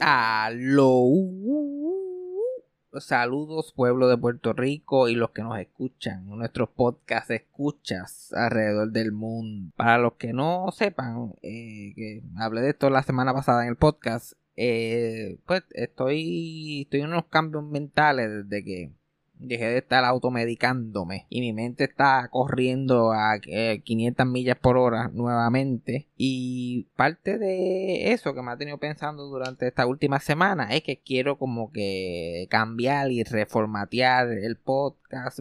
Aló. Saludos pueblo de Puerto Rico y los que nos escuchan, nuestros podcast escuchas alrededor del mundo. Para los que no sepan, eh, que hablé de esto la semana pasada en el podcast, eh, pues estoy, estoy en unos cambios mentales desde que dejé de estar automedicándome y mi mente está corriendo a 500 eh, millas por hora nuevamente. Y parte de eso que me ha tenido pensando durante esta última semana es que quiero como que cambiar y reformatear el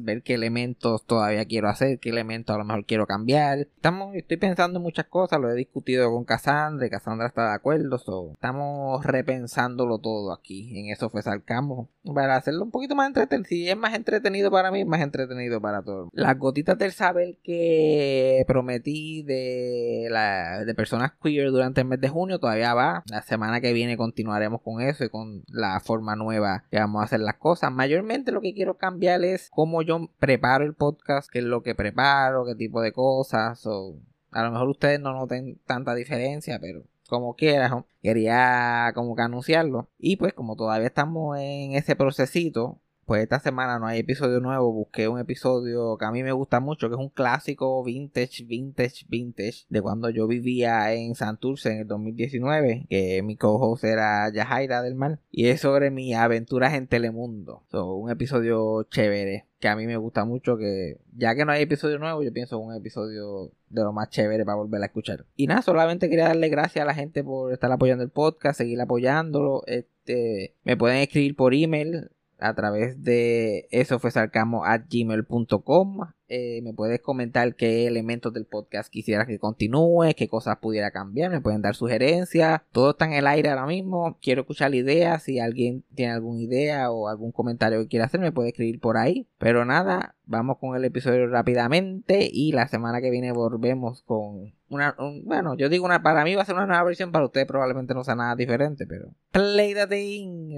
ver qué elementos todavía quiero hacer, qué elementos a lo mejor quiero cambiar. Estamos, estoy pensando en muchas cosas, lo he discutido con Cassandra Cassandra está de acuerdo, estamos repensándolo todo aquí, en eso fue Salcamo, para hacerlo un poquito más entretenido, si es más entretenido para mí, más entretenido para todos. Las gotitas del saber que prometí de la de personas queer durante el mes de junio todavía va. La semana que viene continuaremos con eso y con la forma nueva que vamos a hacer las cosas. Mayormente lo que quiero cambiar es cómo yo preparo el podcast, qué es lo que preparo, qué tipo de cosas. O a lo mejor ustedes no noten tanta diferencia, pero como quieras, quería como que anunciarlo. Y pues como todavía estamos en ese procesito, pues esta semana no hay episodio nuevo, busqué un episodio que a mí me gusta mucho, que es un clásico vintage, vintage, vintage, de cuando yo vivía en Santurce en el 2019, que mi co-host era Yajaira del Mar, y es sobre mis aventuras en Telemundo. So, un episodio chévere, que a mí me gusta mucho, que ya que no hay episodio nuevo, yo pienso un episodio de lo más chévere para volver a escuchar. Y nada, solamente quería darle gracias a la gente por estar apoyando el podcast, seguir apoyándolo. Este, me pueden escribir por email a través de eso fue at gmail.com eh, me puedes comentar qué elementos del podcast quisieras que continúe, qué cosas pudiera cambiar, me pueden dar sugerencias, todo está en el aire ahora mismo, quiero escuchar ideas, si alguien tiene alguna idea o algún comentario que quiera hacer me puede escribir por ahí, pero nada, vamos con el episodio rápidamente y la semana que viene volvemos con una, bueno, yo digo una, para mí va a ser una nueva versión, para ustedes probablemente no sea nada diferente, pero play the thing.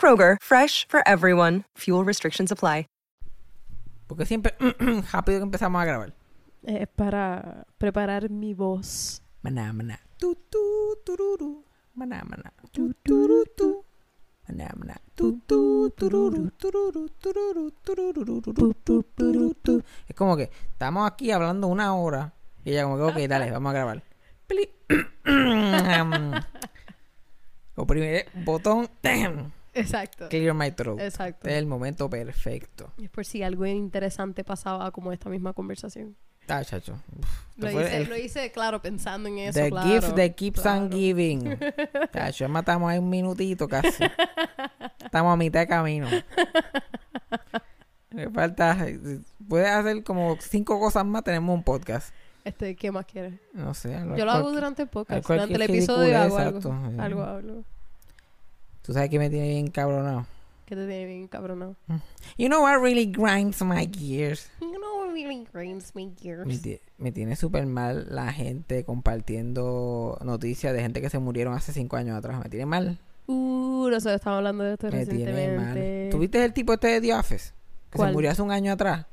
Kroger, fresh for everyone. Fuel restrictions apply. Porque siempre, rápido que empezamos a grabar. Es para preparar mi voz. Maná, maná. Tu, tu, tururu. Maná, maná. Tu, tu, tu. Maná, maná. Tu, tu, tururu, tururu, tururu, tururu, tu. Es como que estamos aquí hablando una hora y ella como que, ok, dale, vamos a grabar. Oprimir botón. Exacto. Clear my throat. Exacto. Este es el momento perfecto. Es por si algo interesante pasaba como esta misma conversación. Ah, chacho. Lo hice, lo hice, claro, pensando en eso. The claro, gift that keeps claro. on giving. chacho, matamos ahí un minutito casi. Estamos a mitad de camino. Me falta. Puedes hacer como cinco cosas más, tenemos un podcast. Este, ¿qué más quieres? No sé. Yo lo hago durante el podcast. Durante el episodio hago algo. Algo, algo. ¿Tú sabes que me tiene bien cabronado? ¿Qué te tiene bien cabronado? You know what really grinds my gears? You know what really grinds my gears? Me, me tiene súper mal la gente compartiendo noticias de gente que se murieron hace cinco años atrás. Me tiene mal. Uh, nosotros estamos hablando de esto me recientemente. Tiene mal. ¿Tuviste el tipo este de The Office? Que ¿Cuál? se murió hace un año atrás.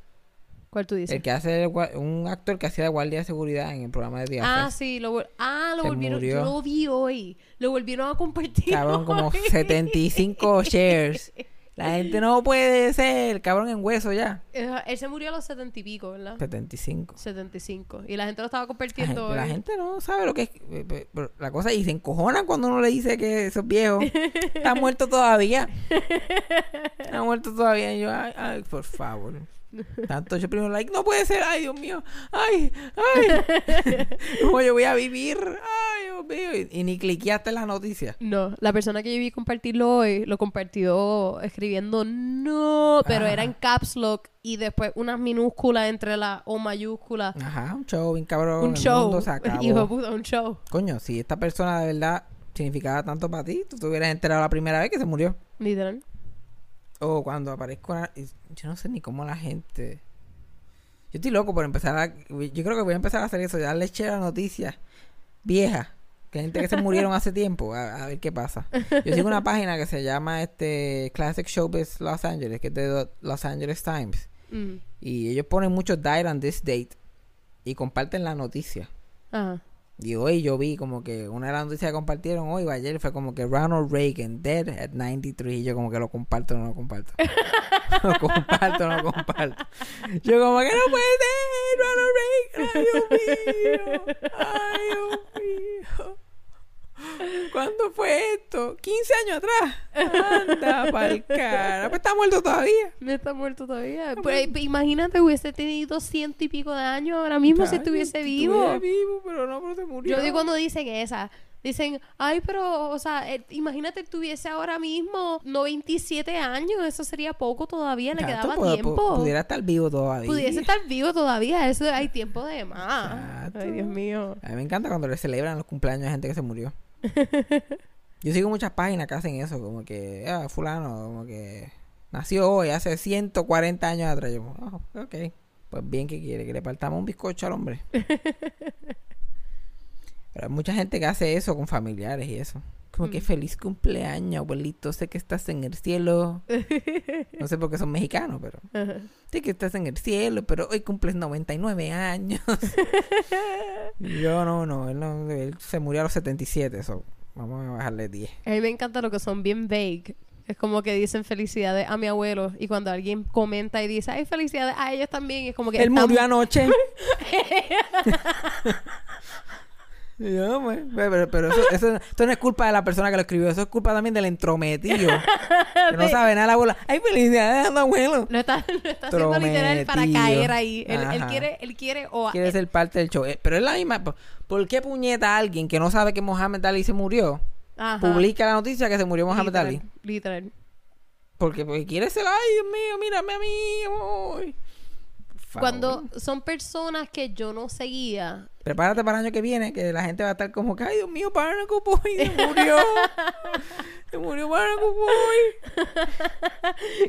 ¿Cuál tú dices? El que hace el, un actor que hacía de guardia de seguridad en el programa de Office. Ah, sí, lo, ah, lo Se volvieron. murió. Yo lo vi hoy. Lo volvieron a compartir. Cabrón, como hoy. 75 shares. La gente no puede ser, cabrón, en hueso ya. Él se murió a los setenta y pico, ¿verdad? 75. 75. Y la gente lo estaba La compartiendo gente, la hoy. gente no sabe lo que es. eh, La cosa y se encojonan cuando uno le dice que esos viejos están muertos todavía. Están muertos todavía. Y yo, ay, ay, por favor. Tanto yo primero, like, no puede ser, ay, Dios mío, ay, ay, ¿cómo yo voy a vivir? Ay, Dios mío, y, y ni cliqueaste en la noticia. No, la persona que yo vi compartirlo hoy lo compartió escribiendo no, pero Ah. era en caps lock y después unas minúsculas entre la O mayúscula. Ajá, un show bien cabrón. un el show. mundo se acabó. Hijo puta, un show. Coño, si esta persona de verdad significaba tanto para ti, tú te hubieras enterado la primera vez que se murió. Literal. O cuando aparezco... Yo no sé ni cómo la gente... Yo estoy loco por empezar a... Yo creo que voy a empezar a hacer eso. Darle share a noticias viejas. Que gente que se murieron hace tiempo. A, a ver qué pasa. Yo sigo una página que se llama este Classic Showbiz Los Angeles. Que es de Los Angeles Times. Mm. Y ellos ponen mucho died on this date. Y comparten la noticia. Ajá. Y hoy yo vi como que una de las noticias que compartieron hoy o ayer fue como que Ronald Reagan dead at 93 y yo como que lo comparto o no lo comparto. lo comparto o no lo comparto. Yo como que no puede ser Ronald Reagan. Ay, Dios mío. Ay, Dios mío. ¿Cuándo fue esto? 15 años atrás. Anda pa'l cara. Pues está muerto todavía. No está muerto todavía. Pues, imagínate, hubiese tenido ciento y pico de años ahora mismo si estuviese si vivo. estuviera vivo, pero no, pero se murió. Yo digo cuando dicen esa, dicen, ay, pero, o sea, eh, imagínate tuviese ahora mismo 97 años, eso sería poco todavía, le Exacto, quedaba pu- pu- tiempo. Pudiera estar vivo todavía. Pudiese estar vivo todavía, eso hay tiempo de más. Exacto. Ay, Dios mío. A mí me encanta cuando le celebran los cumpleaños a gente que se murió. Yo sigo muchas páginas que hacen eso, como que, ah, fulano, como que nació hoy, hace 140 años atrás. Yo, oh, ok, pues bien que quiere, que le partamos un bizcocho al hombre. Pero hay mucha gente que hace eso con familiares y eso. Como que feliz cumpleaños, abuelito, sé que estás en el cielo. No sé por qué son mexicanos, pero... Ajá. Sé que estás en el cielo, pero hoy cumples 99 años. Yo no, no él, no, él se murió a los 77, eso. Vamos a bajarle 10. A mí me encanta lo que son bien vague. Es como que dicen felicidades a mi abuelo y cuando alguien comenta y dice, ay, felicidades a ellos también, es como que... Él están- murió anoche. Yo, pues, pero, pero eso, eso, esto no es culpa de la persona que lo escribió, eso es culpa también del entrometido. que no sabe nada la abuela. ¡Ay, felicidades abuelo! Lo está, lo está haciendo literal para caer ahí. Él, quiere, él quiere o Quiere ser parte del show. Eh, Pero es la misma. ¿Por- ¿Por qué puñeta alguien que no sabe que Mohamed Ali se murió Ajá. publica la noticia que se murió Mohamed literal, Ali? Literal. Porque, porque quiere ser, ay, Dios mío, mírame a mí. uy". Cuando son personas que yo no seguía, Prepárate para el año que viene, que la gente va a estar como que, ay, Dios mío, Barnacle Boy se murió. se murió Barnacle Boy.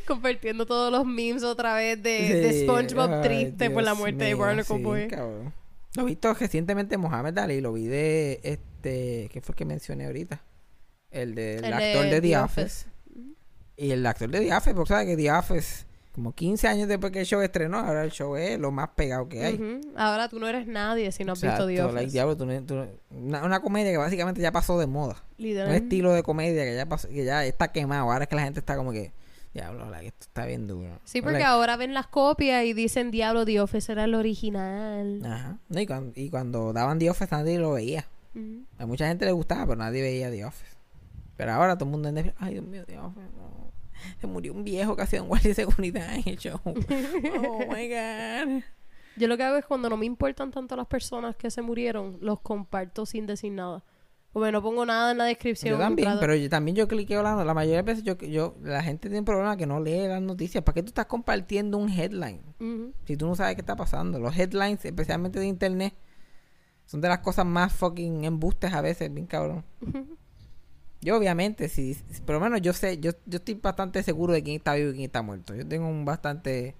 compartiendo todos los memes otra vez de, de SpongeBob ay, triste por la muerte de mío, Barnacle sí, Boy. cabrón. Lo he visto recientemente Mohamed Ali, lo vi de este, ¿qué fue el que mencioné ahorita? El del El actor de de, The The Office. Y el actor de The Office, porque sabes que The Office, como 15 años después que el show estrenó, ahora el show es lo más pegado que hay. Ahora tú no eres nadie si no has visto Exacto, like, diablo, tú no- tú no- una, una comedia que básicamente ya pasó de moda. Literal. Un estilo de comedia que ya pasó, que ya está quemado. Ahora es que la gente está como que, diablo, like, esto está bien duro. Sí, porque ahora ven las copias y dicen, diablo, The Office era el original. Ajá. No, y, cuando, y cuando daban The Office nadie lo veía. A mucha gente le gustaba, pero nadie veía The Office. Pero ahora todo el mundo en ay Dios mío, The Office, no. Se murió un viejo que hacía un guardia de seguridad en el show. oh my god. Yo lo que hago es cuando no me importan tanto las personas que se murieron, los comparto sin decir nada. Porque no pongo nada en la descripción. Yo también, pero yo también yo cliqueo la, la mayoría de veces yo, yo la gente tiene un problema que no lee las noticias. ¿Para qué tú estás compartiendo un headline? Si tú no sabes qué está pasando. Los headlines, especialmente de internet, son de las cosas más fucking embustes a veces, bien cabrón. Yo obviamente, si, si- por lo menos yo sé, yo, yo estoy bastante seguro de quién está vivo y quién está muerto. Yo tengo un bastante...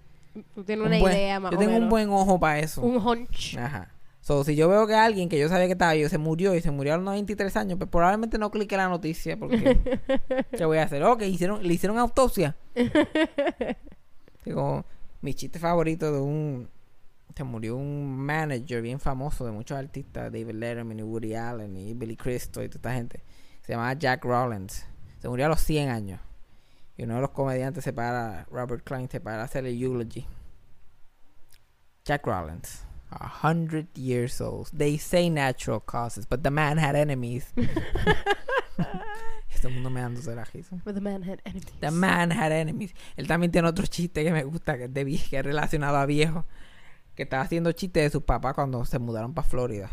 Tú tienes un una buen- idea más Yo o tengo un buen ojo para eso. Un hunch. Ajá. So, si yo veo que alguien que yo sabía que estaba vivo se murió y se murió a los 93 años, pues probablemente no clique la noticia porque ¿qué voy a hacer? Ok, hicieron, le hicieron autopsia. Digo, mi chiste favorito de un se murió un manager bien famoso de muchos artistas, David Letterman y Woody Allen y Billy Crystal y toda esta gente. Se llamaba Jack Rollins. Se murió a los 100 años. Y uno de los comediantes se para, Robert Klein, se para a hacer el eulogy. Jack Rollins. A hundred years old. They say natural causes, but the man had enemies. Este mundo me dándose la risa. But the man had enemies. The man had enemies. Él también tiene otro chiste que me gusta, que es, de que es relacionado a viejo. Que estaba haciendo chistes de sus papás cuando se mudaron para Florida.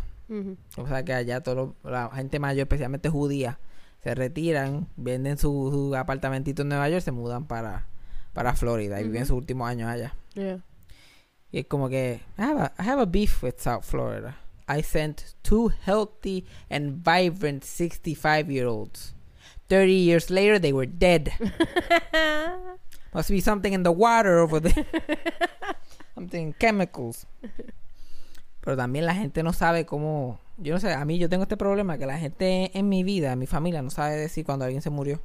O sea que allá todo lo- la gente mayor, especialmente judía, se retiran, venden su, su apartamentito en Nueva York, se mudan para, para Florida y viven sus últimos años allá. Yeah. Y es como que, I have, a, I have a beef with South Florida. I sent two healthy and vibrant 65 year olds 30 years later, they were dead. Must be something in the water over there. something chemicals. Pero también la gente no sabe cómo. Yo no sé, a mí yo tengo este problema que la gente en mi vida, en mi familia, no sabe decir cuando alguien se murió.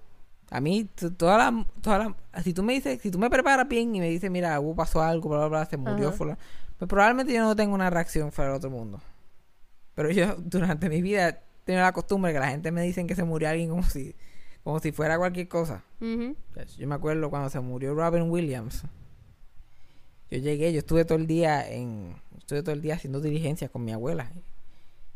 A mí, toda la, toda la- si tú me dices, si tú me preparas bien y me dices, mira, hubo pasó algo, bla, bla, bla, se murió, Ajá. fulano", pues probablemente yo no tengo una reacción fuera del otro mundo. Pero yo, durante mi vida, he tenido la costumbre que la gente me dicen que se murió alguien como si, como si fuera cualquier cosa. Ujú. Yo me acuerdo cuando se murió Robin Williams. Yo llegué, yo estuve todo el día en, estuve todo el día haciendo diligencias con mi abuela.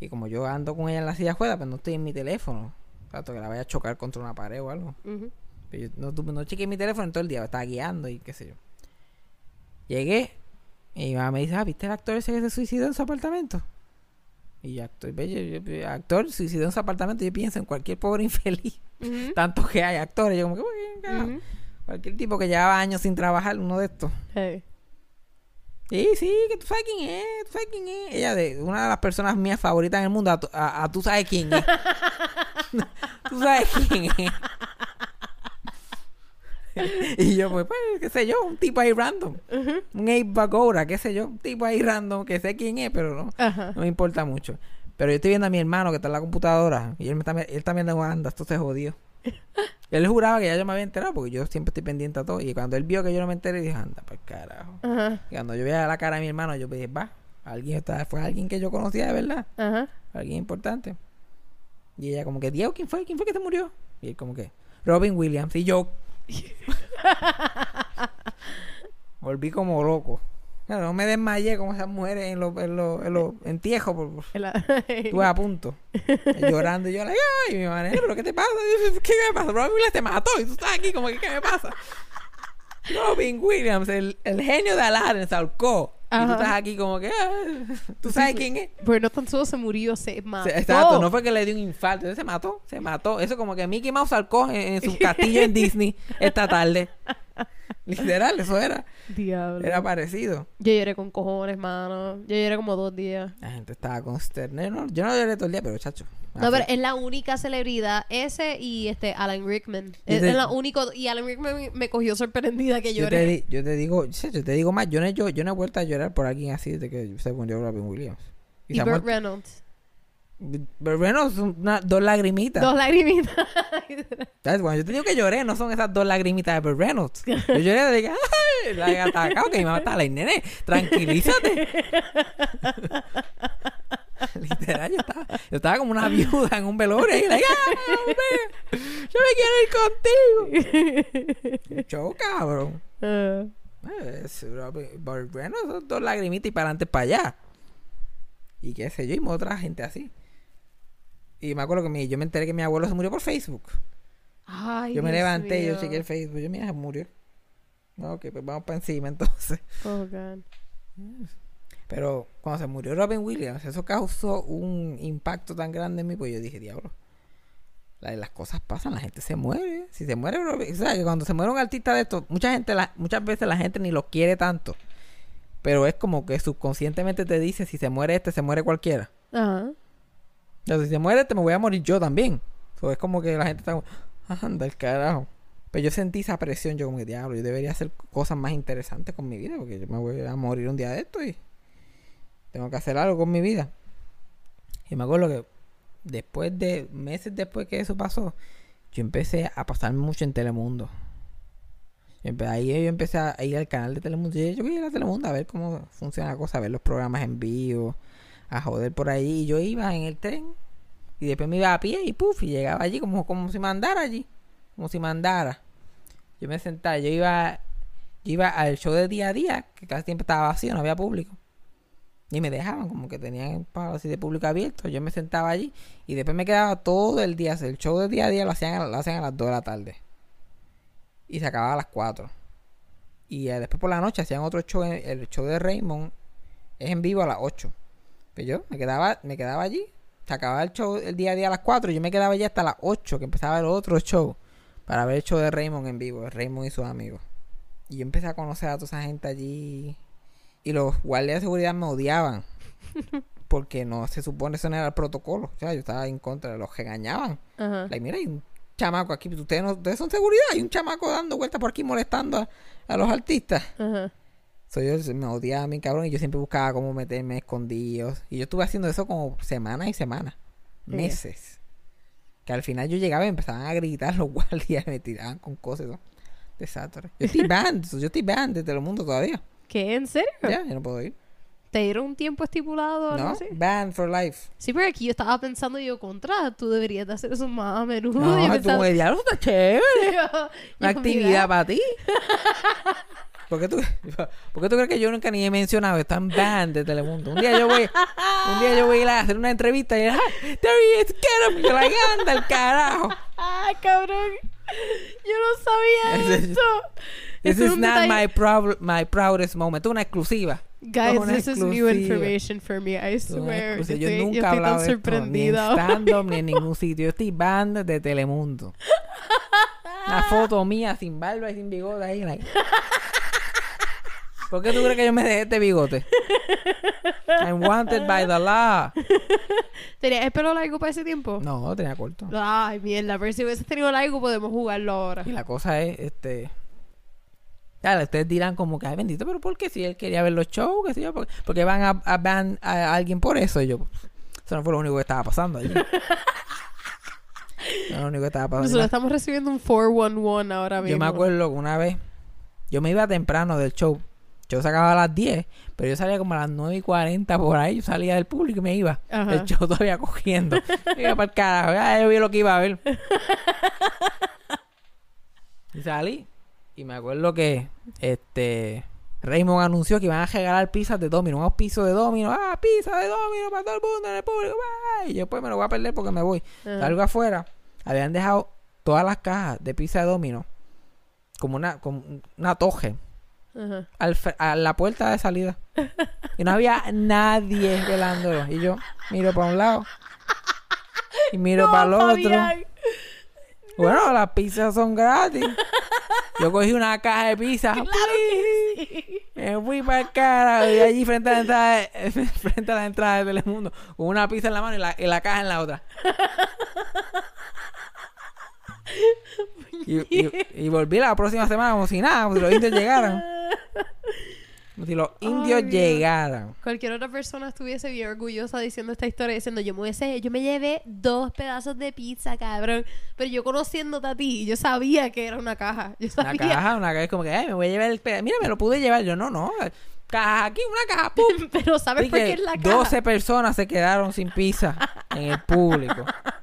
Y como yo ando con ella en la silla de ruedas, pues no estoy en mi teléfono. Tanto que la vaya a chocar contra una pared o algo. Pero yo no, no chequeé mi teléfono en todo el día, estaba guiando y qué sé yo. Llegué y mi mamá me dice, ah, ¿viste el actor ese que se suicidó en su apartamento? Y yo, actor, yo- yo- actor suicidó en su apartamento, yo pienso en cualquier pobre infeliz. Ujú. Tanto que hay actores, yo como que, "Uy, carajo". Ujú. Cualquier tipo que llevaba años sin trabajar, uno de estos. Hey. Sí, sí, que tú sabes quién es, tú sabes quién es. Ella de una de las personas mías favoritas en el mundo, a, tu- a- a tú sabes quién es. tú sabes quién es. y yo, pues, pues, qué sé yo, un tipo ahí random. Un Abe Bagora, qué sé yo, un tipo ahí random que sé quién es, pero no, no me importa mucho. Pero yo estoy viendo a mi hermano que está en la computadora y él, me está, él también de anda, esto se jodió. él juraba que ya yo me había enterado porque yo siempre estoy pendiente a todo. Y cuando él vio que yo no me enteré, dije, anda, pues carajo. Ajá. Y cuando yo veía la cara de mi hermano, yo dije, va, alguien está, fue alguien que yo conocía de verdad, Ajá. alguien importante. Y ella como que, Diego, ¿quién fue? ¿Quién fue que se murió? Y él como que, Robin Williams. Y yo volví como loco. Claro, no me desmayé como esas mujeres en los, en los, en los entierros. por- por- El- Estuve a punto. llorando. Y yo, ay, mi manera, ¿pero qué te pasa? ¿Qué me pasa? Williams te mató y tú estás aquí como que, ¿qué me pasa? Robin Williams, el, el genio de Aladdin, se ahorcó. Y tú estás aquí como que, ah, ¿tú sabes quién es? Pues no tan solo se murió, se mató. Exacto, no fue que le dio un infarto, se mató, se mató. Eso como que Mickey Mouse ahorcó en, en su castillo en Disney esta tarde. Literal, eso era. Diablo. Era parecido. Yo lloré con cojones, mano. Yo lloré como dos días. La gente estaba consternada. No, yo no lloré todo el día, pero chacho. No, pero es la única celebridad. Ese y este Alan Rickman. Es, te- es la único. Y Alan Rickman me, me cogió sorprendida que yo, te, lloré. yo te digo, yo te digo más, yo no, he- yo, yo no he vuelto a llorar por alguien así de que se murió Robin Williams. Y ha Burt muerto- Reynolds. Burt Reynolds, una- dos lagrimitas. Dos lagrimitas. ¿Sabes? Cuando yo te digo que lloré, no son esas dos lagrimitas de Burt Reynolds. Yo lloré de que, ¡ay! La atacado, que mi mamá está like, nene, tranquilízate. Literal, yo estaba, yo estaba como una viuda en un velorio y like, ¡ah, hombre! Yo me quiero ir contigo. Show, cabrón. Ah. Es, Reynolds, son dos lagrimitas y para adelante para allá. Y qué sé yo, y otra gente así. Y me acuerdo que mi- yo me enteré que mi abuelo se murió por Facebook. Ay, Yo me Dios levanté y yo mío. chequeé el Facebook. Yo, mira, se murió. No, ok, pues vamos para encima entonces. Oh, God. Pero cuando se murió Robin Williams, eso causó un impacto tan grande en mí, pues yo dije, diablo. la- Las cosas pasan, la gente se muere. Si se muere Robin, o sea, que cuando se muere un artista de estos, mucha gente, la- muchas veces la gente ni lo quiere tanto. Pero es como que subconscientemente te dice, si se muere este, se muere cualquiera. Ajá. Sea, si se muere este, me voy a morir yo también. So, es como que la gente está como, anda el carajo. Pero yo sentí esa presión, yo como que diablo, yo debería hacer cosas más interesantes con mi vida, porque yo me voy a morir un día de esto y tengo que hacer algo con mi vida. Y me acuerdo que después de, meses después que eso pasó, yo empecé a pasarme mucho en Telemundo. Ahí yo empecé a ir al canal de Telemundo. Yo, yo quería ir a Telemundo a ver cómo funciona la cosa, a ver los programas en vivo, a joder por ahí. Y yo iba en el tren y después me iba a pie y puf, y llegaba allí como, como si mandara allí. Como si mandara. Yo me sentaba, yo iba, yo iba al show de día a día, que casi siempre estaba vacío, no había público. Y me dejaban, como que tenían así de público abierto. Yo me sentaba allí y después me quedaba todo el día. El show de día a día lo hacían, lo hacían a las 2 de la tarde. Y se acababa a las 4. Y eh, después por la noche hacían otro show, el show de Raymond es en vivo a las 8. Pero yo me quedaba, me quedaba allí. Se acababa el show el día a día a las 4. Y yo me quedaba allí hasta las 8, que empezaba el otro show. Para ver el show de Raymond en vivo. de Raymond y sus amigos. Y yo empecé a conocer a toda esa gente allí. Y los guardias de seguridad me odiaban. Porque no se supone eso no era el protocolo. O sea, yo estaba en contra. Los regañaban. Ajá. Like, mira, hay un chamaco aquí. Ustedes, no, ustedes son seguridad. Hay un chamaco dando vueltas por aquí molestando a, a los artistas. Ajá. So, yo me odiaba a mi cabrón y yo siempre buscaba cómo meterme escondidos. Y yo estuve haciendo eso como semanas y semanas. Meses. Que al final yo llegaba y empezaban a gritar los guardias me tiraban con cosas. ¿no? Desastre. Yo estoy banned. yo estoy banned de todo el mundo todavía. ¿Qué? ¿En serio? Ya, yo no puedo ir. ¿Te dieron un tiempo estipulado o algo ¿No? así? Banned for life. Sí, pero aquí yo estaba pensando yo contra, tú deberías de hacer eso más a menudo. No, tú me diablo, está chévere. Yo- Una actividad para ti. ¿Por qué, tú, ¿Por qué tú crees que yo nunca ni he mencionado están banned de Telemundo? Un día yo voy, un día yo voy a ir a hacer una entrevista y ¡Ah! He get him, que la anda el carajo. ¡Ah, cabrón! Yo no sabía esto. This es is not my, proud, my proudest moment. Es una exclusiva. Guys, una this is new information for me. I Es swear. Yo Yo estoy, nunca he yo estoy hablado de esto, ni en ni en ningún sitio. Yo estoy banned de Telemundo. Una foto mía sin barba y sin bigote ahí. like. ¿Por qué tú crees que yo me dejé este bigote? I'm wanted by the law. ¿Tenías el pelo largo para ese tiempo? No, tenía corto. Ay, mierda. Pero si hubieses tenido largo, podemos jugarlo ahora. Y la cosa es, este... Claro, ustedes dirán como que, ay, bendito, pero ¿por qué? Si él quería ver los shows, qué sé yo, ¿por qué van a, a ban a alguien por eso? Y yo, eso no fue lo único que estaba pasando allí. No lo único que estaba pasando. Nosotros estamos recibiendo un 411 ahora mismo. Yo me acuerdo que una vez, yo me iba temprano del show. Yo se acababa a las 10, pero yo salía como a las 9 y 40 por ahí. Yo salía del público y me iba. Ajá. El show todavía cogiendo. Iba para el carajo. Ya yo vi lo que iba a ver. y salí. Y me acuerdo que este Raymond anunció que iban a regalar pizzas de Domino. Unos pisos de Domino. Ah, pizza de Domino para todo el mundo en el público. ¡Ay! Y yo pues me lo voy a perder porque me voy. Ajá. Salgo afuera. Habían dejado todas las cajas de pizza de Domino. Como una, como una toje. Al a la puerta de salida. Y no había nadie velándolo. Y yo miro para un lado. Y miro No, para el otro. Fabián. Bueno, las pizzas son gratis. Yo cogí una caja de pizza. Claro que sí. Me fui para el cara. Y allí frente a la entrada de, frente a la entrada de Telemundo. Con una pizza en la mano y la, y la caja en la otra. Y, y- y volví la próxima semana como si nada, como si los indios llegaran. Como si los indios Dios. llegaran. Cualquier otra persona estuviese bien orgullosa diciendo esta historia, diciendo yo me hubiese- yo me llevé dos pedazos de pizza, cabrón. Pero yo conociéndote a ti, yo sabía que era una caja. Yo Una sabía. caja, una caja es como que, ay, me voy a llevar el peda- Mira, me lo pude llevar. Yo, no, no. Caja aquí, una caja, pum. Pero ¿sabes por qué es la caja? 12 personas se quedaron sin pizza en el público.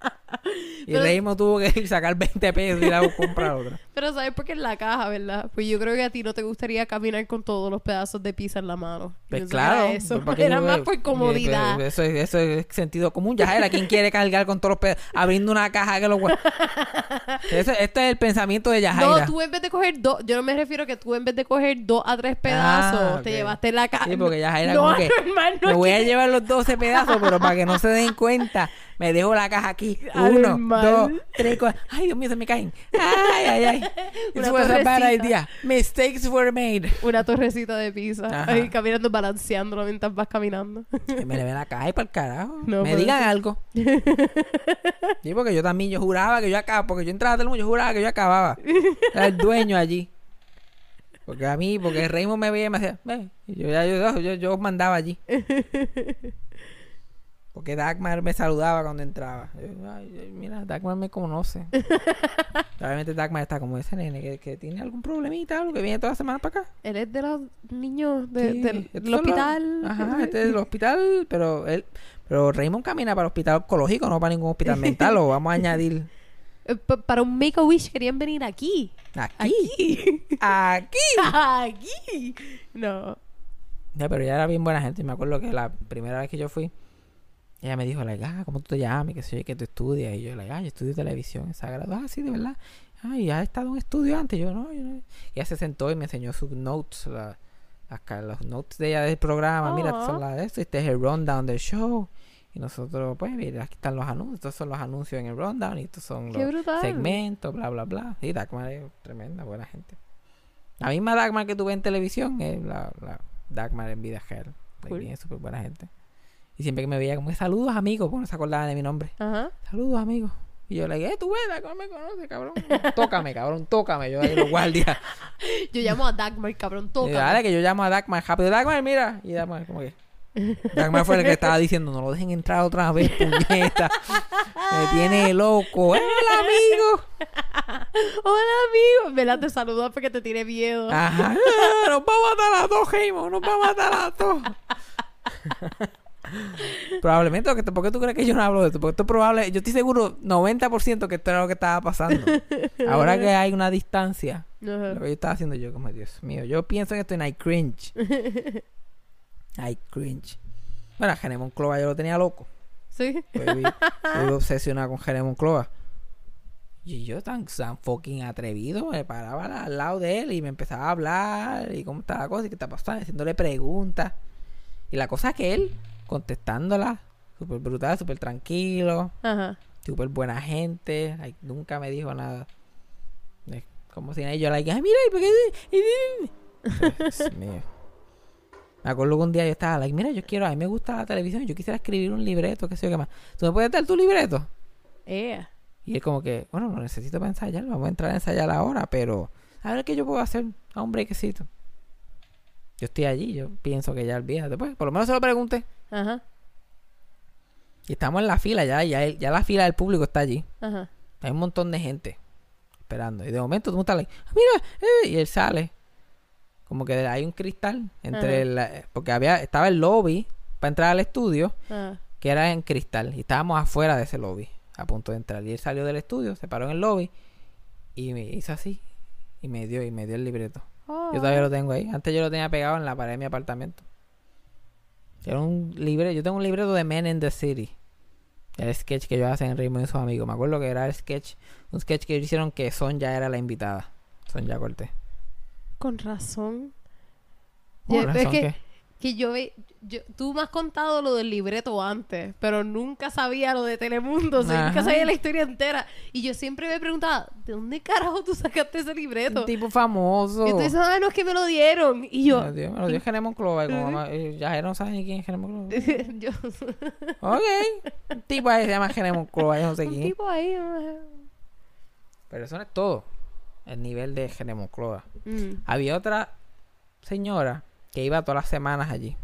Y Pero- Raymond tuvo que ir sacar 20 pesos y ir a comprar otra. Pero ¿sabes por qué es la caja, verdad? Pues yo creo que a ti no te gustaría caminar con todos los pedazos de pizza en la mano. Pues que era claro. Eso. pues, ¿para qué Era más por comodidad. pues, Eso, es- eso es sentido común. Ya era quien quiere cargar con todos los pedazos, abriendo una caja que lo Eso- Este es el pensamiento de Yajaira. No, tú en vez de coger dos, yo no me refiero a que tú en vez de coger dos a tres pedazos, Ah, te llevaste la caja. Sí, porque Yajaira no, como que normal, no me voy a llevar los 12 pedazos, pero para que no se den cuenta, me dejo la caja aquí. Uno, dos, tres, cuatro. Ay, Dios mío, se me caen. Ay, ay, ay. Una This was a bad idea. Mistakes were made. Una torrecita de pizza. Ajá. Ahí caminando, balanceándolo mientras vas caminando. Que me le ven la caja y para el carajo. No me digan algo. Sí, porque yo también, yo juraba que yo acababa, porque yo entraba a Telemundo, yo juraba que yo acababa. Era el dueño allí. Porque a mí, porque Raymond me veía y me decía, ve, y yo, ya, yo, yo, yo mandaba allí. Porque Dagmar me saludaba cuando entraba. Yo, ay, ay, mira, Dagmar me conoce. Probablemente Dagmar está como ese nene que, que tiene algún problemita, que viene toda la semana para acá. Él es de los niños de- Sí, del, los- hospital. Ajá, este es del hospital, pero él, pero Raymond camina para el hospital oncológico, no para ningún hospital mental, o vamos a añadir Eh, pa- para un Make a Wish querían venir aquí. aquí. Aquí. Aquí. aquí. No. Ya, pero ella era bien buena gente. y Me acuerdo que la primera vez que yo fui, ella me dijo, like, ah, ¿cómo tú te llamas? Y que sé yo, que tú estudias. Y yo, like, ah, yo estudio televisión en Sagrado. Ah, sí, de verdad. Ay, ¿has estado en un estudio antes? Yo, no, yo no. Y ella se sentó y me enseñó sus notes, la- acá, los notes de ella del programa. Mira, son las de esto. Este es el rundown del show. Y nosotros, pues, mira, aquí están los anuncios. Estos son los anuncios en el rundown. Y estos son Qué los brutal. segmentos, bla, bla, bla. Sí, Dagmar es tremenda, buena gente. La misma Dagmar que tuve en televisión es la, la Dagmar en vida real. Cool. Bien, súper buena gente. Y siempre que me veía como, saludos amigos, porque no se acordaba de mi nombre. Ajá. Saludos amigos. Y yo le dije, eh, tú ves, ¿cómo me conoces, cabrón? tócame, cabrón, tócame. Yo ahí los guardias. Yo llamo a Dagmar, cabrón, Y toca. dale, que yo llamo a Dagmar rápido. Dagmar, mira. Y Dagmar, como que. Dagmar fue el que estaba diciendo, no lo dejen entrar otra vez, puñeta. Me tiene loco. ¡Hola, amigo! Hola, amigo. ¿Verdad? Te saludo porque te tiene miedo. Ajá. Ah, Nos va a matar a dos, Jaimo. Nos va a matar a dos. Probablemente, porque ¿por qué tú crees que yo no hablo de esto? Porque esto es probable, yo estoy seguro 90% que esto era lo que estaba pasando. Ahora que hay una distancia, lo que yo estaba haciendo yo, como Dios mío, yo pienso en esto y I cringe. I cringe. Bueno, Genemon Clova yo lo tenía loco. ¿Sí? Yo viví obsesionado con Genemon Clova. Y yo tan, tan fucking atrevido, me paraba al, al lado de él y me empezaba a hablar y cómo está la cosa y qué está pasando, haciéndole preguntas. Y la cosa es que él, contestándola, súper brutal, súper tranquilo, Ajá. súper buena gente, nunca me dijo nada. Es como si yo, like, ay, mira, ¿y por qué? Dios mío. Me acuerdo que un día yo estaba, like, mira, yo quiero, a mí me gusta la televisión, yo quisiera escribir un libreto, qué sé yo qué más. ¿Tú me puedes dar tu libreto? Y él como que, bueno, lo necesito para ensayar, vamos a entrar a ensayar ahora, pero a ver qué yo puedo hacer, a un brequecito. Yo estoy allí, yo pienso que ya olvídate, pues, por lo menos se lo pregunté. Ajá. Y estamos en la fila ya, ya, ya la fila del público está allí. Ajá. Hay un montón de gente esperando. Y de momento tú estás like, "Ah, mira, eh", y él sale. Como que hay un cristal entre la- porque había, estaba el lobby para entrar al estudio, Ajá. que era en cristal. Y estábamos afuera de ese lobby, a punto de entrar. Y él salió del estudio, se paró en el lobby y me hizo así. Y me dio, y me dio el libreto. Oh. Yo todavía lo tengo ahí. Antes yo lo tenía pegado en la pared de mi apartamento. Era un libreto. Yo tengo un libreto de Men in the City. El sketch que yo hacen en Raymond y sus amigos. Me acuerdo que era el sketch. Un sketch que hicieron que Son ya era la invitada. Son ya corté. Con razón. Es que, que- yo, ve- yo tú me has contado lo del libreto antes, pero nunca sabía lo de Telemundo, o sea, nunca sabía la historia entera. Y yo siempre me preguntaba, ¿de dónde carajo tú sacaste ese libreto? Un tipo famoso. Y tú dices, ah, no, es que me lo dieron. Y yo, me lo dio Genemon Clova. y como mamá- eh, ya no sabe ni quién es Genemon Clova. yo Ok. Un tipo ahí se llama Genemon Clova. Yo no sé un quién. tipo ahí. ah, Pero eso no es todo. El nivel de Genemon Clova. mm, Había otra señora que iba todas las semanas allí.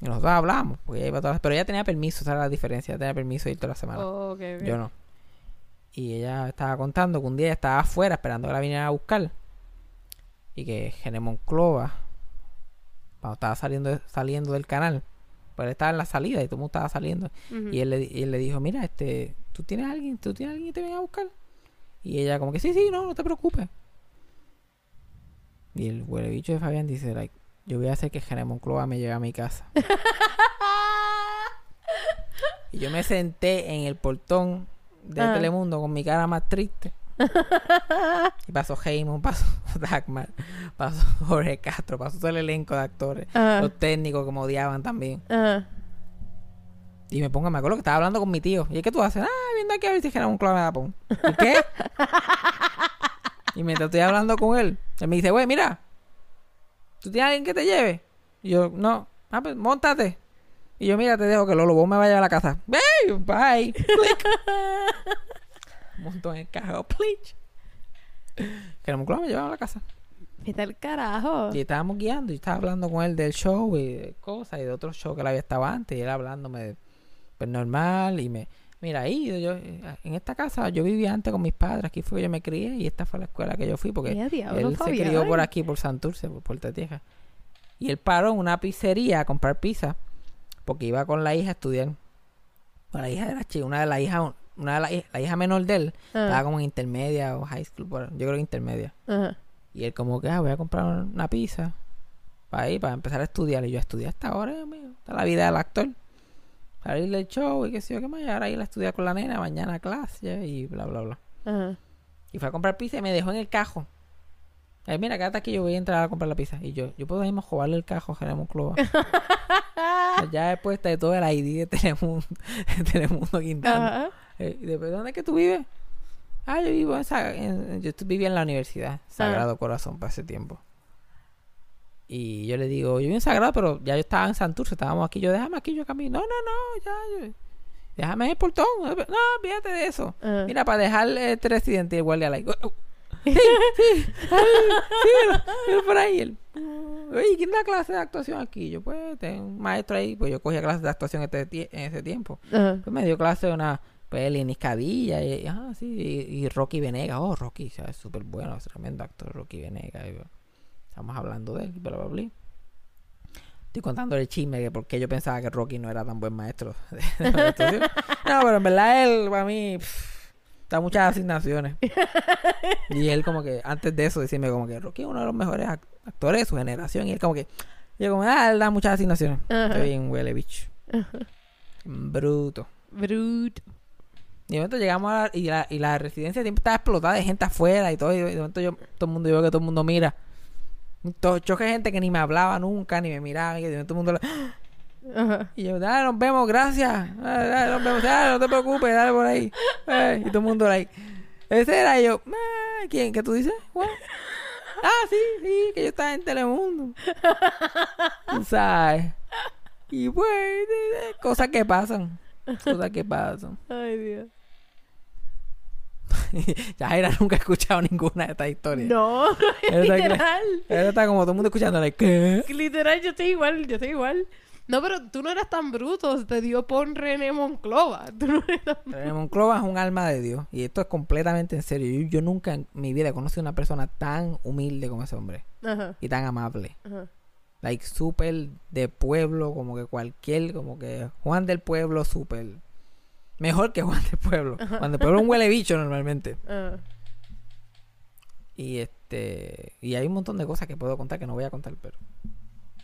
Y nosotros hablamos, porque ella iba todas las... Pero ella tenía permiso, esa era la diferencia. Ella tenía permiso de ir todas las semanas. oh. Yo no. Y ella estaba contando que un día ella estaba afuera esperando que la vinieran a buscar. Y que Genemon Clova, cuando estaba saliendo, saliendo del canal, pues él estaba en la salida y todo el mundo estaba saliendo. Y él, le, y él le dijo, mira, este, ¿tú tienes a alguien? ¿Tú tienes a alguien que te venga a buscar? Y ella como que, sí, sí, no, no te preocupes. Y el huele bicho de Fabián dice, like, yo voy a hacer que Genemon Clova me lleve a mi casa. y yo me senté en el portón de Ah. Telemundo con mi cara más triste. y pasó Heyman, pasó Dagmar, pasó Jorge Castro, pasó todo el elenco de actores. Ajá. Los técnicos que me odiaban también. Ajá. Y me pongo, me acuerdo que estaba hablando con mi tío. ¿Y qué tú haces? Ah, viendo aquí a ver si genera un clavo de Japón. ¿Y qué? Y mientras estoy hablando con él, él me dice, güey, mira, ¿tú tienes alguien que te lleve? Y yo, no. Ah, pues, montate. Y yo, mira, te dejo que Lolo, vos me vayas a la casa. Bye, bye. Click. Montó en el carro, please. Que un clavo me llevaba a la casa. Vete al carajo. Y estábamos guiando y estaba hablando con él del show y de cosas y de otros shows que él había estado antes y él hablándome de pues normal y me mira ahí yo en esta casa yo vivía antes con mis padres aquí fue que yo me crié y esta fue la escuela que yo fui porque él se crió por aquí por Santurce por Puerto Tieja y él paró en una pizzería a comprar pizza porque iba con la hija a estudiar Bueno, la hija era chica una de las hijas una de las hij- la hija menor de él Ah. estaba como en intermedia o high school yo creo que intermedia y él como que, ah, voy a comprar una pizza para ir, para empezar a estudiar. Y yo estudié hasta ahora. Esta es la vida del actor. Para irle el show y qué sé yo qué más. Y ahora ir a estudiar con la nena, mañana a clase y bla, bla, bla. Ajá. Y fue a comprar pizza y me dejó en el cajo. Ay, mira, quédate aquí, yo voy a entrar a comprar la pizza. Y yo, yo puedo irme a jugarle el cajo a Jeremy Clova. ya después de todo el ID de Telemundo, de Telemundo Quintana. Eh, y después, ¿dónde es que tú vives? Ah, yo vivo en, en- yo vivía en la universidad, Sagrado Corazón, para ese tiempo. Y yo le digo, yo vivo en Sagrado, pero ya yo estaba en Santurce, estábamos aquí, yo déjame aquí, yo camino. No, no, no, ya. Yo, Déjame el portón. No, fíjate de eso. Mira, para dejar residente y el guardia like. "Oh, oh". Sí, sí, ay, por ahí. Él, Oye, ¿quién da clase de actuación aquí? Yo, pues, tengo un maestro ahí, pues yo cogía clases de actuación este en ese tiempo. Pues me dio clase de una, pues, Linis Cadilla y, ah, sí, y, y Rocky Venegas. Oh, Rocky, es súper bueno, es tremendo actor, Rocky Venegas. y, estamos hablando de él, bla, bla, bla. Estoy contando el chisme de por qué yo pensaba que Rocky no era tan buen maestro de, de. No, pero en verdad él, para mí, pff, da muchas asignaciones. Y él como que, antes de eso, decirme como que Rocky es uno de los mejores ac- actores de su generación. Y él como que, yo como, ah, él da muchas asignaciones. Ajá. Estoy bien huele bicho. Bruto. Brut. Y de momento llegamos a la, y, la, y la residencia siempre estaba explotada de gente afuera y todo. Y de momento yo, todo el mundo, yo veo que todo el mundo mira. Todo, choque de gente que ni me hablaba nunca, ni me miraba. Y momento todo el mundo le- Ajá. Y yo, dale, nos vemos, gracias. Dale, dale, nos vemos, dale, no te preocupes, dale por ahí. Y todo el mundo like. Ese era yo. "Ah, ¿Quién? ¿Qué tú dices? Juan?" Ah, sí, sí, que yo estaba en Telemundo. ¿Sabes? Y pues, cosas que pasan. Cosas que pasan. Ay, Dios. ya Jaira nunca ha escuchado ninguna de estas historias. No, Él está, literal. él está como todo el mundo escuchando, like, ¿qué? Literal, yo estoy igual, yo estoy igual. No, pero tú no eras tan bruto, te dio por René Monclova. Tú no eres tan... René Monclova es un alma de Dios. Y esto es completamente en serio. Yo, yo nunca en mi vida he conocido una persona tan humilde como ese hombre. Ajá, Y tan amable. ajá. Like, súper de pueblo, como que cualquier, como que Juan del Pueblo, súper. Mejor que Juan del Pueblo. Juan del Pueblo es un huele bicho normalmente. ajá. Y este. Y hay un montón de cosas que puedo contar que no voy a contar, pero.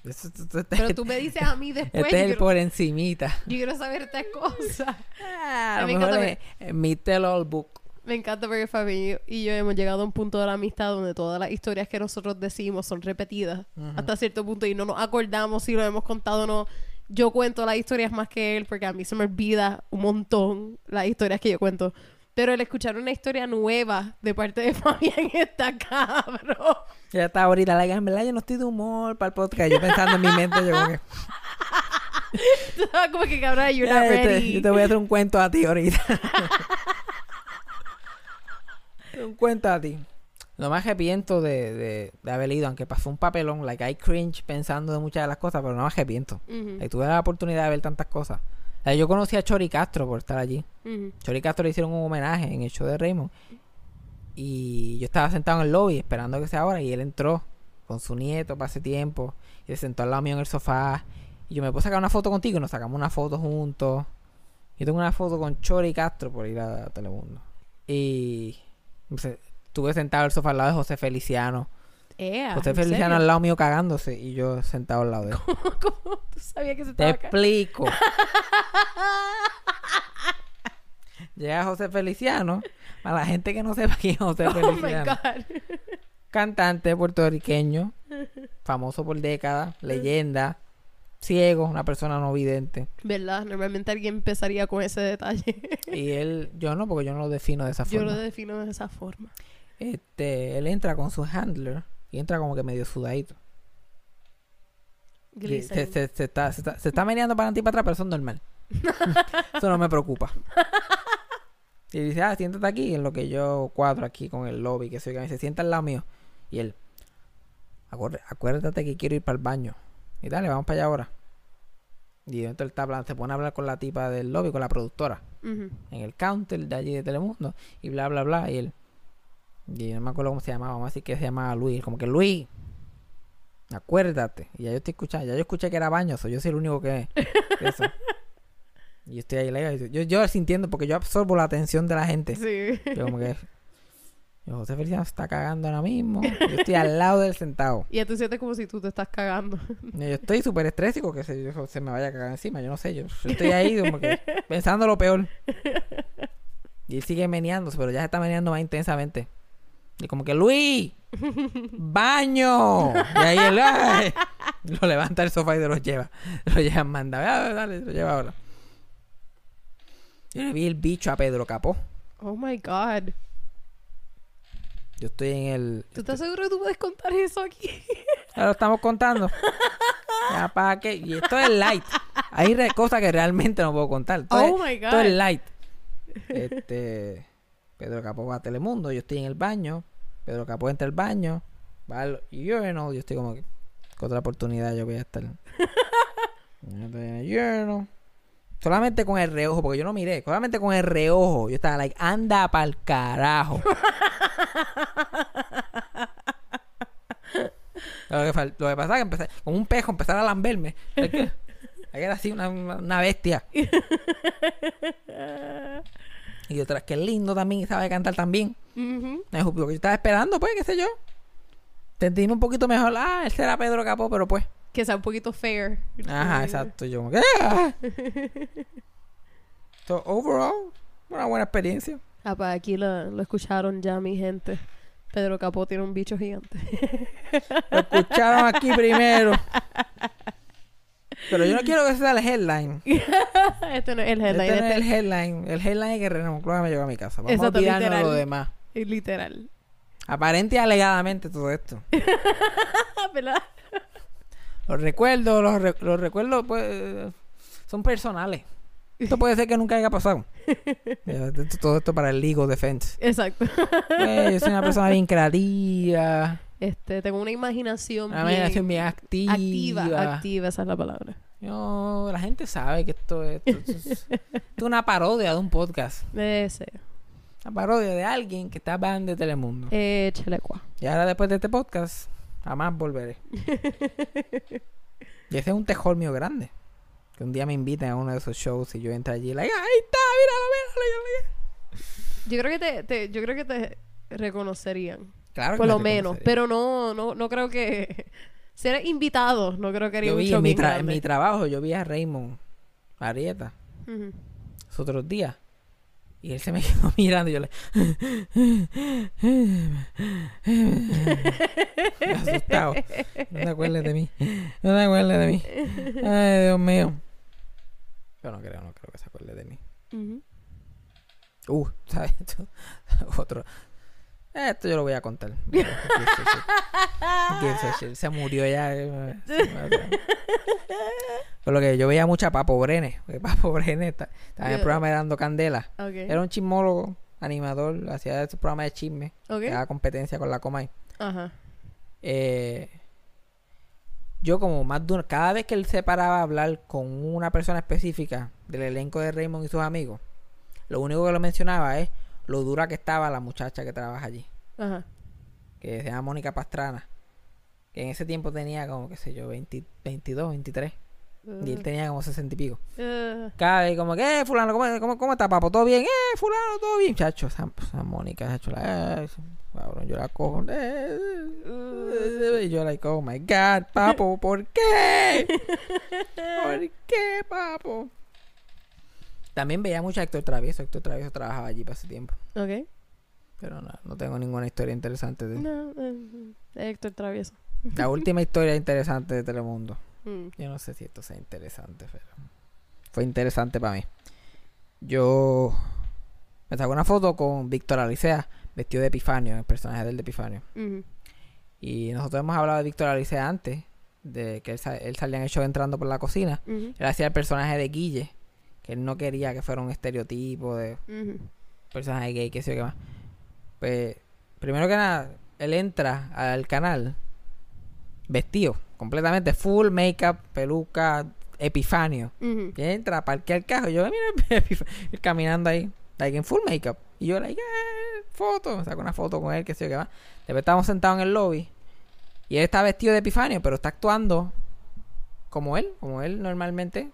Eso- esto- esto- Pero tú me dices a mí después. Este es el por encimita. yo quiero saber estas cosas. Ah, A mí me encanta es- es mi tell all book. Me encanta porque Fabi y yo hemos llegado a un punto de la amistad donde todas las historias que nosotros decimos son repetidas hasta cierto punto y no nos acordamos si lo hemos contado o no. Yo cuento las historias más que él porque a mí se me olvida un montón las historias que yo cuento. Pero el escuchar una historia nueva de parte de Fabián está cabrón. Ya está ahorita, like, en verdad yo no estoy de humor para el podcast. Yo pensando en mi mente, yo como que. Como que cabrón, you're not "Eh, te- ready. yo te voy a hacer un cuento a ti ahorita. un cuento a ti. Lo más arrepiento de, de, de haber ido, aunque pasó un papelón, like I cringe pensando de muchas de las cosas, pero no me arrepiento. Ujú, Like, tuve la oportunidad de ver tantas cosas. Like, yo conocí a Chori Castro por estar allí. ujú. Chori Castro le hicieron un homenaje en el show de Raymond. Y yo estaba sentado en el lobby esperando que sea hora y él entró con su nieto para ese tiempo y se sentó al lado mío en el sofá. Y yo me puse a sacar una foto contigo y nos sacamos una foto juntos. Yo tengo una foto con Chori Castro por ir a Telemundo. Y se- estuve sentado en el sofá al lado de José Feliciano. José ¿en Feliciano al lado mío cagándose y yo sentado al lado de él. ¿Cómo tú sabías que se Te estaba ca- explico. Llega José Feliciano. Para la gente que no sepa quién es José Oh my Feliciano. God. Cantante puertorriqueño. Famoso por décadas. Leyenda. Ciego. Una persona no vidente. ¿Verdad? Normalmente alguien empezaría con ese detalle. Y él, yo no, porque yo no lo defino de esa Yo forma. lo defino de esa forma. Este, él entra con su handler. Y entra como que medio sudadito. Se, Glycerin. se- se está, se, está, se está meneando para adelante y para atrás, pero eso es normal. eso no me preocupa. Y dice, ah, siéntate aquí en lo que yo cuadro aquí con el lobby, que soy que se sienta al lado mío. Y él, "Acuer- acuérdate que quiero ir para el baño. Y dale, vamos para allá ahora. Y entonces él está hablando, se pone a hablar con la tipa del lobby, con la productora, en el counter de allí de Telemundo. Y bla, bla, bla. Y él, y yo no me acuerdo cómo se llamaba, vamos a decir que se llamaba Luis. Como que Luis, acuérdate. Y ya yo estoy escuchando, ya yo escuché que era baño, soy yo soy el único que, que eso. Y yo estoy ahí, like, yo, yo sintiendo, porque yo absorbo la atención de la gente. Sí. Yo como que, yo, José Feliciano se está cagando ahora mismo. Yo estoy al lado del sentado. Y tú sientes como si tú te estás cagando. Yo estoy súper estrésico que se, yo- se me vaya a cagar encima, yo no sé, yo, yo estoy ahí como que pensando lo peor. Y él sigue meneándose, pero ya se está meneando más intensamente. Y como que, Luis, baño. Y ahí él "Ay", lo levanta del sofá y se lo lleva. Lo lleva, manda, "Ah, dale, lo lleva ahora. Yo le vi el bicho a Pedro Capó. Oh my God. Yo estoy en el. ¿Tú estás seguro que tú puedes contar eso aquí? Ya lo estamos contando. Ya para qué. Y esto es light. Hay re- cosas que realmente no puedo contar. Oh es- my God. todo es light. Este, Pedro Capó va a Telemundo, yo estoy en el baño. Pedro Capó entra al baño, va al urinal, yo estoy como que con otra oportunidad yo voy a estar. Yo estoy en el urinal. Solamente con el reojo, porque yo no miré, solamente con el reojo. Yo estaba like, anda pa'l carajo. Lo que, lo que pasa es que empecé, como un pejo, empezar a lamberme. Era así una- una bestia. y otra, que lindo también, y sabe cantar también. Ujú. Es Lo que yo estaba esperando, pues, qué sé yo. Sentíme un poquito mejor. Ah, él será Pedro Capó, pero pues. Que sea un poquito fair. Ajá, exacto. Yo como que. ah. So, overall, una buena experiencia. Ah, pues aquí lo, lo escucharon ya mi gente. Pedro Capó tiene un bicho gigante. Lo escucharon aquí primero. Pero yo no quiero que sea el headline. este no es el Este headline. no es este el headline. El headline es que René Moncloa me llegó a mi casa. Vamos Exacto, a olvidarnos literal. lo demás. literal. Aparente y alegadamente todo esto. ¿Verdad? Los recuerdos, los, re- los recuerdos, pues, son personales. Esto puede ser que nunca haya pasado. Todo esto para el legal defense. Exacto. Pues, yo soy una persona bien creativa, Este, tengo una imaginación una bien imaginación bien activa. activa. Activa, esa es la palabra. Yo- la gente sabe que esto, es- esto es, esto es una parodia de un podcast. Ese. Una parodia de alguien que está hablando de Telemundo. Eh, Chelecua. Y ahora después de este podcast, jamás volveré. y ese es un tejol mío grande. Que un día me inviten a uno de esos shows y yo entro allí, like, ahí está, míralo, míralo. Yo creo que te, te- yo creo que te reconocerían. Claro Por lo menos. Pero no, no, no creo que. Si eres invitado, no creo que haría yo vi en mi, en trabajo, yo vi a Raymond Arieta Ujú. los otros días. Y él se me quedó mirando y yo le... Me asustado. No te acuerdes de mí. No te acuerdes de mí. Ay, Dios mío. Yo no creo, no creo que se acuerde de mí. Ujú. Uh, ¿sabes? Otro. Esto yo lo voy a contar. A a. Se murió ya. Por lo que yo veía mucha Papo Brenes. porque Papo Brenes estaba en el programa de Dando Candela. Era un chismólogo, animador, hacía ese programa de chisme. Ok. Que daba competencia con la Comay. Ajá. Eh, yo como más de una, cada vez que él se paraba a hablar con una persona específica del elenco de Raymond y sus amigos, lo único que lo mencionaba es lo dura que estaba la muchacha que trabaja allí, Ajá. que se llama Mónica Pastrana, que en ese tiempo tenía como, qué sé yo, 20 22, 23, y él tenía como 60 y pico. Eh, Cada vez como que, eh, fulano, ¿cómo, cómo, cómo está, papo? ¿Todo bien? Eh, fulano, ¿todo bien? Chacho, esa Mónica, chacho, la, eh, cabrón, yo la cojo. eh, eh, y yo like, oh my God, papo, ¿por qué? ¿Por qué, papo? También veía mucho a Héctor Travieso. Héctor Travieso trabajaba allí para ese tiempo. ok. Pero no, no tengo ninguna historia interesante de él. No, eh, Héctor Travieso. La última historia interesante de Telemundo. Mm. Yo no sé si esto sea interesante, pero fue interesante para mí. Yo me saco una foto con Víctor Alicea, vestido de Epifanio, el personaje del de Epifanio. Y nosotros hemos hablado de Víctor Alicea antes, de que él, él salía en el show entrando por la cocina. Él hacía el personaje de Guille, que él no quería que fuera un estereotipo de Ujú. personaje gay, que sé yo qué más. Pues, primero que nada, él entra al canal vestido, completamente full makeup, peluca, epifanio. Ujú. Y entra, parquea el carro. Y yo, mira, él caminando ahí, like en full makeup. Y yo, like, eh, foto. Me saco una foto con él, que sé yo qué más. Después estábamos sentados en el lobby. Y él está vestido de epifanio, pero está actuando como él, como él normalmente.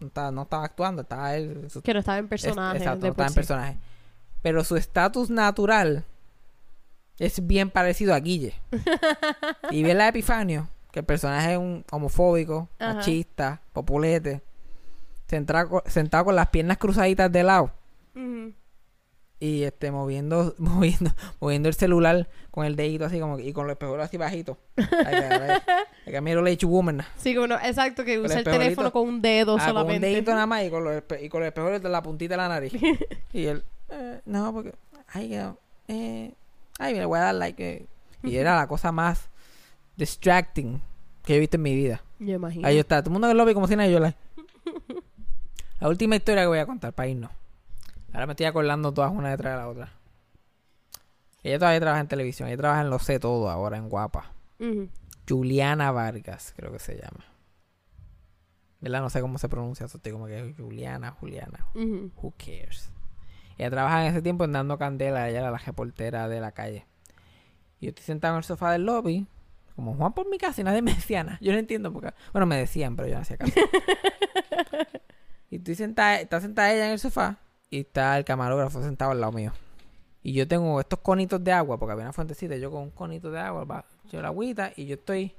No estaba, no estaba actuando, estaba él. su- Que no estaba en es- personaje. Exacto, no estaba en personaje. Pero su estatus natural es bien parecido a Guille. y ve la Epifanio, que el personaje es un homofóbico, Ajá. machista, populete, sentado, sentado con las piernas cruzaditas de lado Ujú. Y este moviendo moviendo moviendo el celular con el dedito así como y con los espejuelos así bajitos. Like, like, like a middle-aged woman. Sí, como no- exacto, que usa el el teléfono con un dedo Ah, con un solamente. dedito nada más y con los, y con los espejuelos de la puntita de la nariz. y él, eh, no, porque, ay, eh, ay, me le voy a dar like. eh. Y era la cosa más distracting que yo he visto en mi vida. Yo imagino. Ahí está, todo el mundo en el lobby como si nada y yo la... La última historia que voy a contar para irnos. Ahora me estoy acordando todas una detrás de la otra. Ella todavía trabaja en televisión. Ella trabaja en Lo Sé Todo ahora, en Guapa. Juliana Vargas, creo que se llama. ¿Verdad? No sé cómo se pronuncia eso. Estoy como que Juliana, Juliana. Who cares? Ella trabaja en ese tiempo en Dando Candela. Ella era la reportera de la calle. Y yo estoy sentado en el sofá del lobby. Como Juan por mi casa y nadie me decía nada. Yo no entiendo por qué. Bueno, me decían, pero yo no hacía caso. y estoy sentada, está sentada ella en el sofá. Y está el camarógrafo sentado al lado mío. Y yo tengo estos conitos de agua, porque había una fuentecita. Yo con un conito de agua, va, yo la agüita y yo estoy.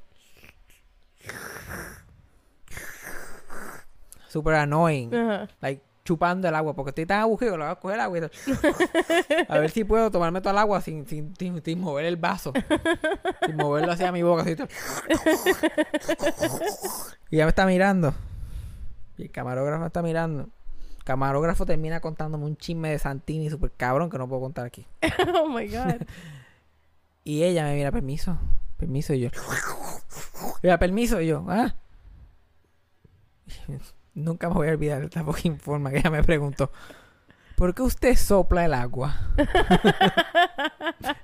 Super annoying. Like, chupando el agua, porque estoy tan aburrido, lo voy a coger el agua y tal. A ver si puedo tomarme todo el agua sin, sin, sin, sin mover el vaso. sin moverlo hacia mi boca. Así, y ya me está mirando. Y el camarógrafo me está mirando. Camarógrafo termina contándome un chisme de Santini super cabrón que no puedo contar aquí. oh my god. Y ella me mira, permiso, permiso, y yo. Mira, permiso, y yo, ah. Nunca me voy a olvidar de esta fucking forma que ella me preguntó. ¿Por qué usted sopla el agua?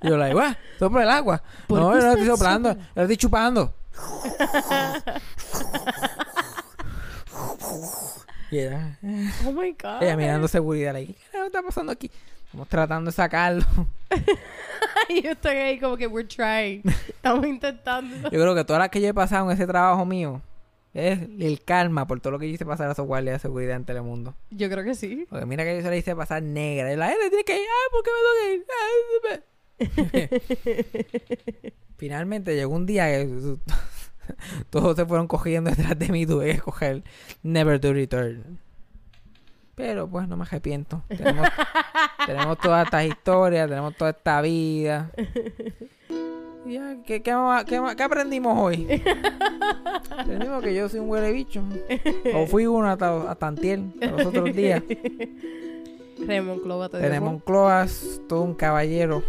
y yo le digo, ah, sopla el agua. ¿Por No, yo no estoy soplando, sopla? yo estoy chupando. Y ella, Oh my god. ella mirando seguridad ahí. ¿Qué está pasando aquí? Estamos tratando de sacarlo. Y yo estoy ahí como que we're trying. Estamos intentando. Yo creo que todas las que yo he pasado en ese trabajo mío es el karma por todo lo que yo hice pasar a esos guardias de seguridad en Telemundo. Yo creo que sí. Porque mira que yo se la hice pasar negra. Y la gente tiene que ir. Ah, ¿por qué me ir? Ah, Finalmente llegó un día que todos se fueron cogiendo detrás de mí tuve que coger Never to Return. Pero pues no me arrepiento. Tenemos, tenemos todas estas historias, tenemos toda esta vida. Ya, ¿qué, qué, ma- qué ma- qué aprendimos hoy? aprendimos que yo soy un huele bicho. O fui uno hasta, hasta hasta los otros días. Raymond te Tenemos un Cloas, todo un caballero.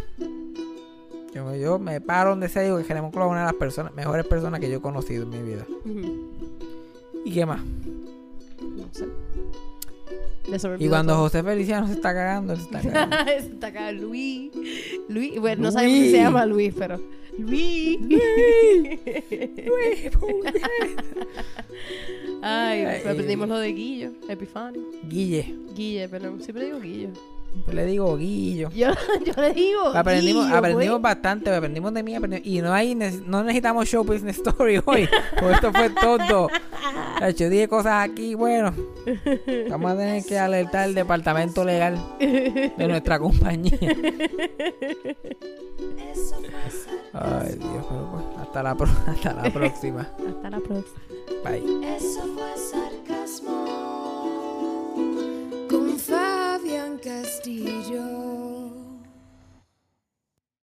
Yo, yo me paro donde sea y digo que Jeremón Cloas es una de las personas, mejores personas que yo he conocido en mi vida. ¿Y qué más? No sé. Y cuando todo. José Feliciano se está cagando, él se está cagando. Está acá Luis. Luis. Bueno, no sabemos si Luis. se llama Luis, pero. Luis. Ay, Ay. aprendimos lo de Guillo, Epifanio. Guille. Guille, pero siempre digo Guillo. Yo le digo Guillo. Yo, yo le digo. Aprendimos, aprendimos bastante, aprendimos de mí. Y no hay no necesitamos show business story hoy. Porque esto fue todo. Yo dije cosas aquí, bueno. Vamos a tener que alertar al departamento legal de nuestra compañía. Ay, Dios, pero bueno, hasta la, pro, hasta la próxima. hasta la próxima. Bye. Eso fue sarcasmo. Fabián Castillo.